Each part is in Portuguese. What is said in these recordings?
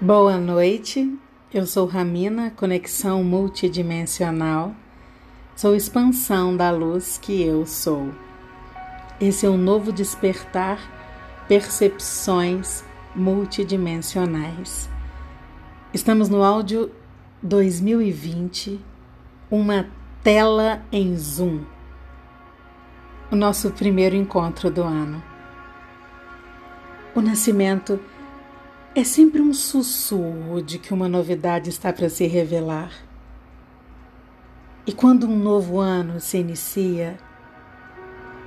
Boa noite, eu sou Ramina, conexão multidimensional. Sou expansão da luz que eu sou. Esse é um novo despertar, percepções multidimensionais. Estamos no áudio 2020, uma tela em Zoom. O nosso primeiro encontro do ano. O nascimento é sempre um sussurro de que uma novidade está para se revelar. E quando um novo ano se inicia,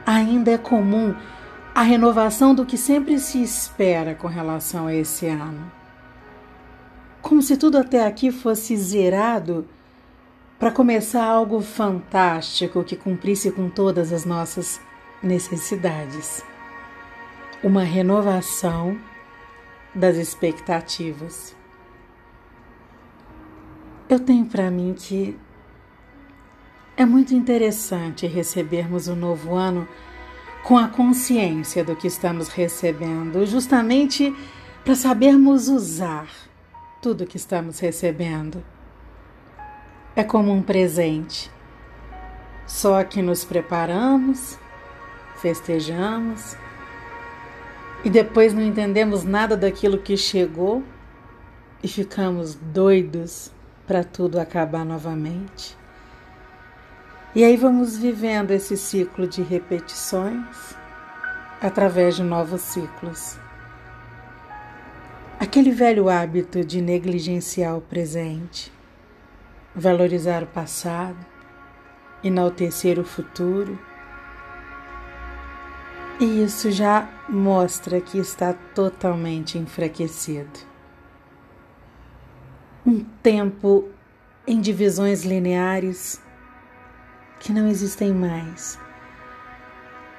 ainda é comum a renovação do que sempre se espera com relação a esse ano. Como se tudo até aqui fosse zerado para começar algo fantástico que cumprisse com todas as nossas necessidades. Uma renovação das expectativas. Eu tenho para mim que é muito interessante recebermos o novo ano com a consciência do que estamos recebendo, justamente para sabermos usar tudo que estamos recebendo. É como um presente. Só que nos preparamos, festejamos, e depois não entendemos nada daquilo que chegou e ficamos doidos para tudo acabar novamente. E aí vamos vivendo esse ciclo de repetições através de novos ciclos. Aquele velho hábito de negligenciar o presente, valorizar o passado, enaltecer o futuro e isso já mostra que está totalmente enfraquecido. Um tempo em divisões lineares que não existem mais,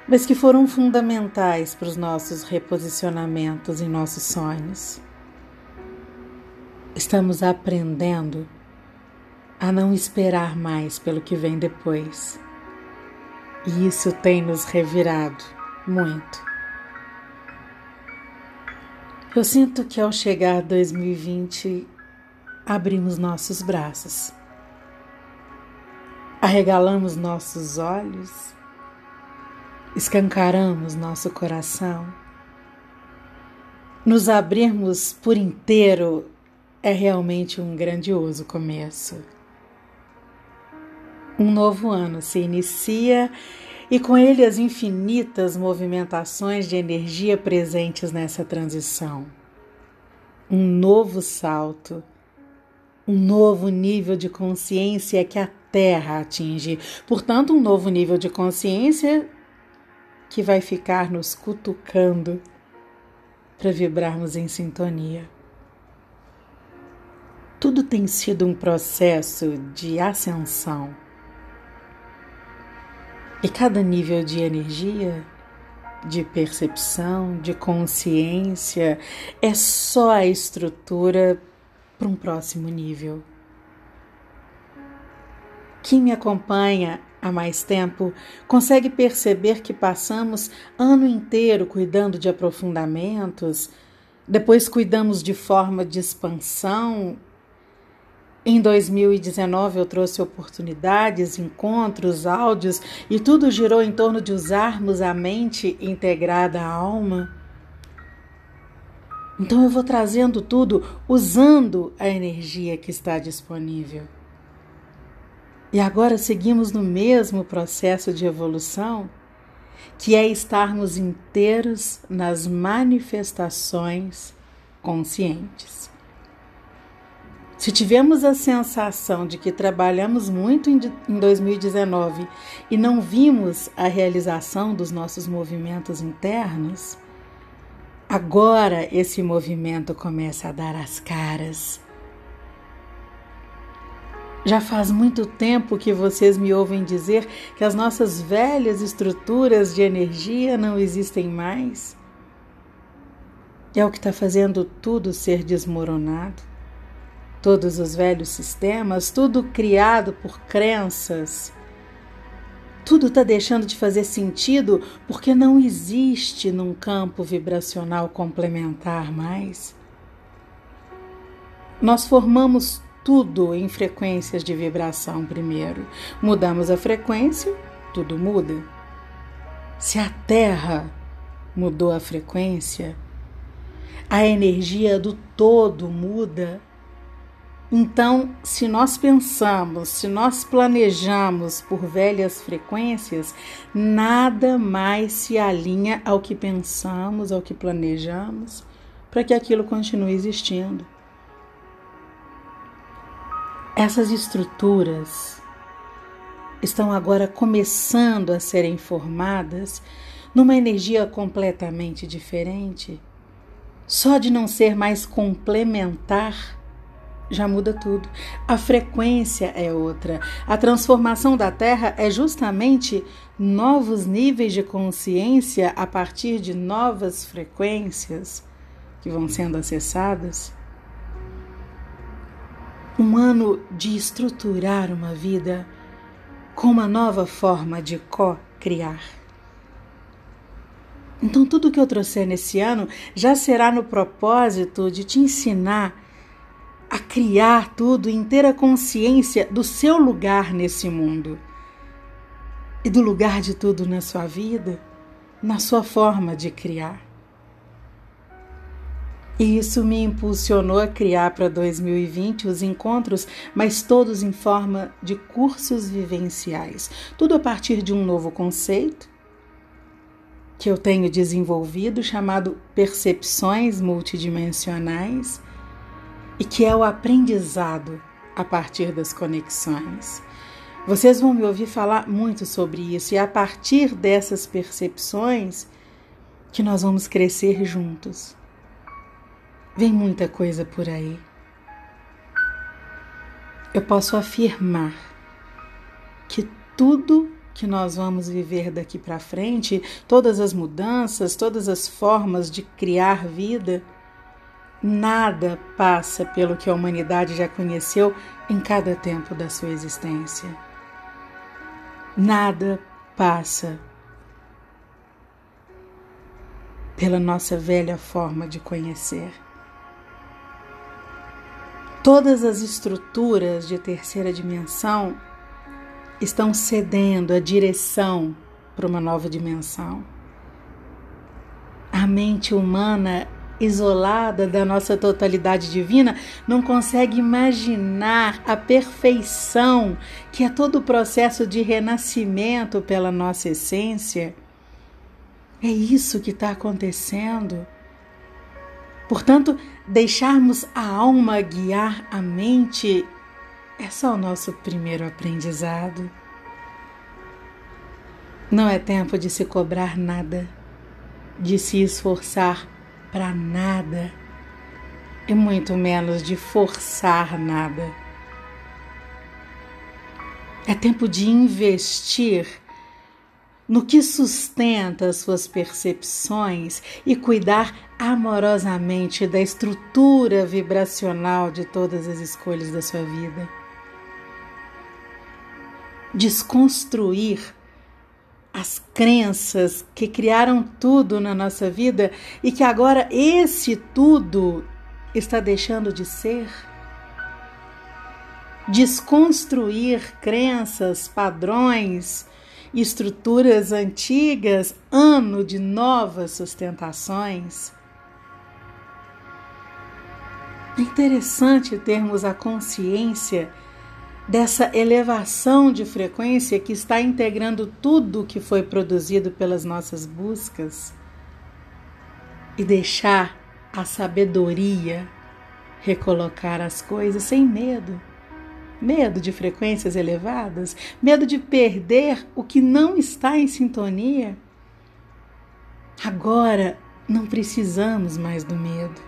mas que foram fundamentais para os nossos reposicionamentos em nossos sonhos. Estamos aprendendo a não esperar mais pelo que vem depois. E isso tem nos revirado muito. Eu sinto que ao chegar 2020, abrimos nossos braços, arregalamos nossos olhos, escancaramos nosso coração. Nos abrirmos por inteiro é realmente um grandioso começo. Um novo ano se inicia e com ele as infinitas movimentações de energia presentes nessa transição. Um novo salto, um novo nível de consciência que a Terra atinge, portanto, um novo nível de consciência que vai ficar nos cutucando para vibrarmos em sintonia. Tudo tem sido um processo de ascensão e cada nível de energia, de percepção, de consciência é só a estrutura para um próximo nível. Quem me acompanha há mais tempo consegue perceber que passamos ano inteiro cuidando de aprofundamentos, depois cuidamos de forma de expansão em 2019 eu trouxe oportunidades, encontros, áudios e tudo girou em torno de usarmos a mente integrada à alma. Então eu vou trazendo tudo usando a energia que está disponível. E agora seguimos no mesmo processo de evolução, que é estarmos inteiros nas manifestações conscientes. Se tivemos a sensação de que trabalhamos muito em 2019 e não vimos a realização dos nossos movimentos internos, agora esse movimento começa a dar as caras. Já faz muito tempo que vocês me ouvem dizer que as nossas velhas estruturas de energia não existem mais. É o que está fazendo tudo ser desmoronado todos os velhos sistemas, tudo criado por crenças. Tudo está deixando de fazer sentido porque não existe num campo vibracional complementar mais. Nós formamos tudo em frequências de vibração primeiro. Mudamos a frequência, tudo muda. Se a Terra mudou a frequência, a energia do todo muda. Então, se nós pensamos, se nós planejamos por velhas frequências, nada mais se alinha ao que pensamos, ao que planejamos, para que aquilo continue existindo. Essas estruturas estão agora começando a serem formadas numa energia completamente diferente. Só de não ser mais complementar já muda tudo. A frequência é outra. A transformação da Terra é justamente novos níveis de consciência a partir de novas frequências que vão sendo acessadas um ano de estruturar uma vida com uma nova forma de co-criar. Então, tudo que eu trouxer nesse ano já será no propósito de te ensinar a criar tudo em ter a consciência do seu lugar nesse mundo e do lugar de tudo na sua vida, na sua forma de criar. E isso me impulsionou a criar para 2020 os encontros, mas todos em forma de cursos vivenciais. Tudo a partir de um novo conceito que eu tenho desenvolvido chamado percepções multidimensionais e que é o aprendizado a partir das conexões. Vocês vão me ouvir falar muito sobre isso e é a partir dessas percepções que nós vamos crescer juntos. Vem muita coisa por aí. Eu posso afirmar que tudo que nós vamos viver daqui para frente, todas as mudanças, todas as formas de criar vida, nada passa pelo que a humanidade já conheceu em cada tempo da sua existência. Nada passa pela nossa velha forma de conhecer. Todas as estruturas de terceira dimensão estão cedendo a direção para uma nova dimensão. A mente humana, isolada da nossa totalidade divina, não consegue imaginar a perfeição que é todo o processo de renascimento pela nossa essência. É isso que está acontecendo. Portanto, deixarmos a alma guiar a mente é só o nosso primeiro aprendizado. Não é tempo de se cobrar nada, de se esforçar para nada, e muito menos de forçar nada. É tempo de investir no que sustenta as suas percepções e cuidar amorosamente da estrutura vibracional de todas as escolhas da sua vida. Desconstruir as crenças que criaram tudo na nossa vida e que agora esse tudo está deixando de ser. Desconstruir crenças, padrões, estruturas antigas, ano de novas sustentações. É interessante termos a consciência dessa elevação de frequência que está integrando tudo que foi produzido pelas nossas buscas e deixar a sabedoria recolocar as coisas sem medo medo de frequências elevadas, medo de perder o que não está em sintonia. Agora não precisamos mais do medo.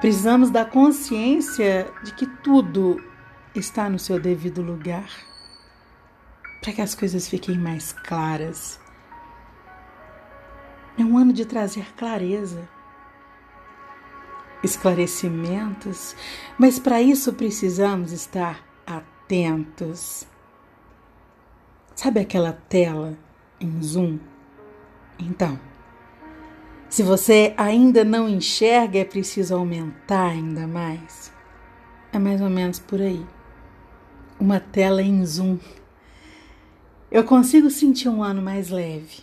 Precisamos da consciência de que tudo está no seu devido lugar, para que as coisas fiquem mais claras. É um ano de trazer clareza esclarecimentos, mas para isso precisamos estar atentos. Sabe aquela tela em zoom? Então, Se você ainda não enxerga, é preciso aumentar ainda mais. É mais ou menos por aí. Uma tela em zoom. Eu consigo sentir um ano mais leve,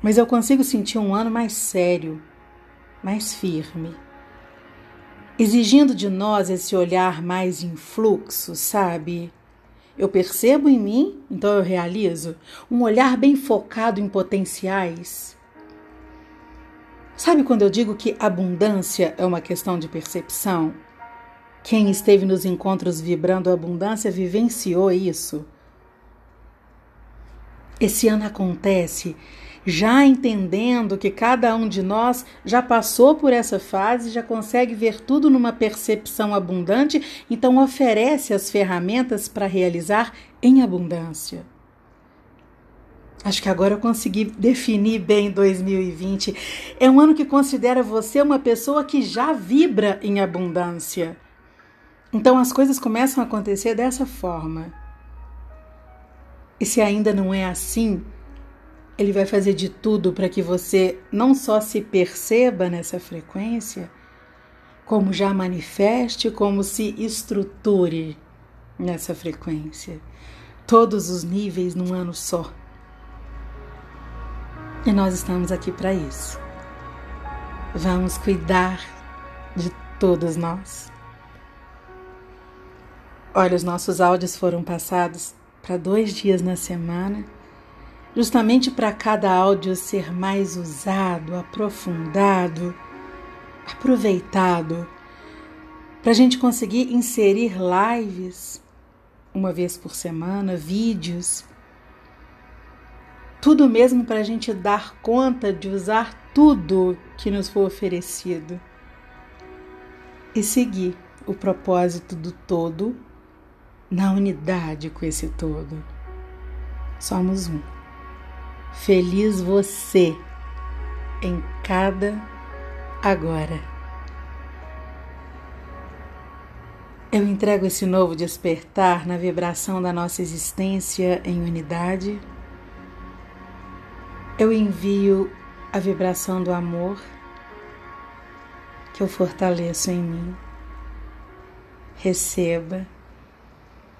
mas eu consigo sentir um ano mais sério, mais firme, exigindo de nós esse olhar mais em fluxo, sabe? Eu percebo em mim, então eu realizo, um olhar bem focado em potenciais Sabe quando eu digo que abundância é uma questão de percepção? Quem esteve nos encontros vibrando abundância vivenciou isso. Esse ano acontece já entendendo que cada um de nós já passou por essa fase, já consegue ver tudo numa percepção abundante, então oferece as ferramentas para realizar em abundância. Acho que agora eu consegui definir bem 2020. É um ano que considera você uma pessoa que já vibra em abundância. Então as coisas começam a acontecer dessa forma. E se ainda não é assim, ele vai fazer de tudo para que você não só se perceba nessa frequência, como já manifeste, como se estruture nessa frequência. Todos os níveis num ano só. E nós estamos aqui para isso. Vamos cuidar de todos nós. Olha, os nossos áudios foram passados para dois dias na semana, justamente para cada áudio ser mais usado, aprofundado, aproveitado, para a gente conseguir inserir lives uma vez por semana, vídeos. Tudo mesmo para a gente dar conta de usar tudo que nos foi oferecido e seguir o propósito do todo na unidade com esse todo. Somos um. Feliz você em cada agora. Eu entrego esse novo despertar na vibração da nossa existência em unidade eu envio a vibração do amor que eu fortaleço em mim. Receba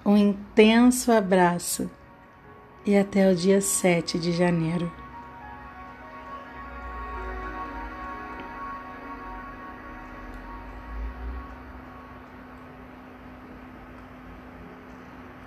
um intenso abraço e até o dia 7 de janeiro.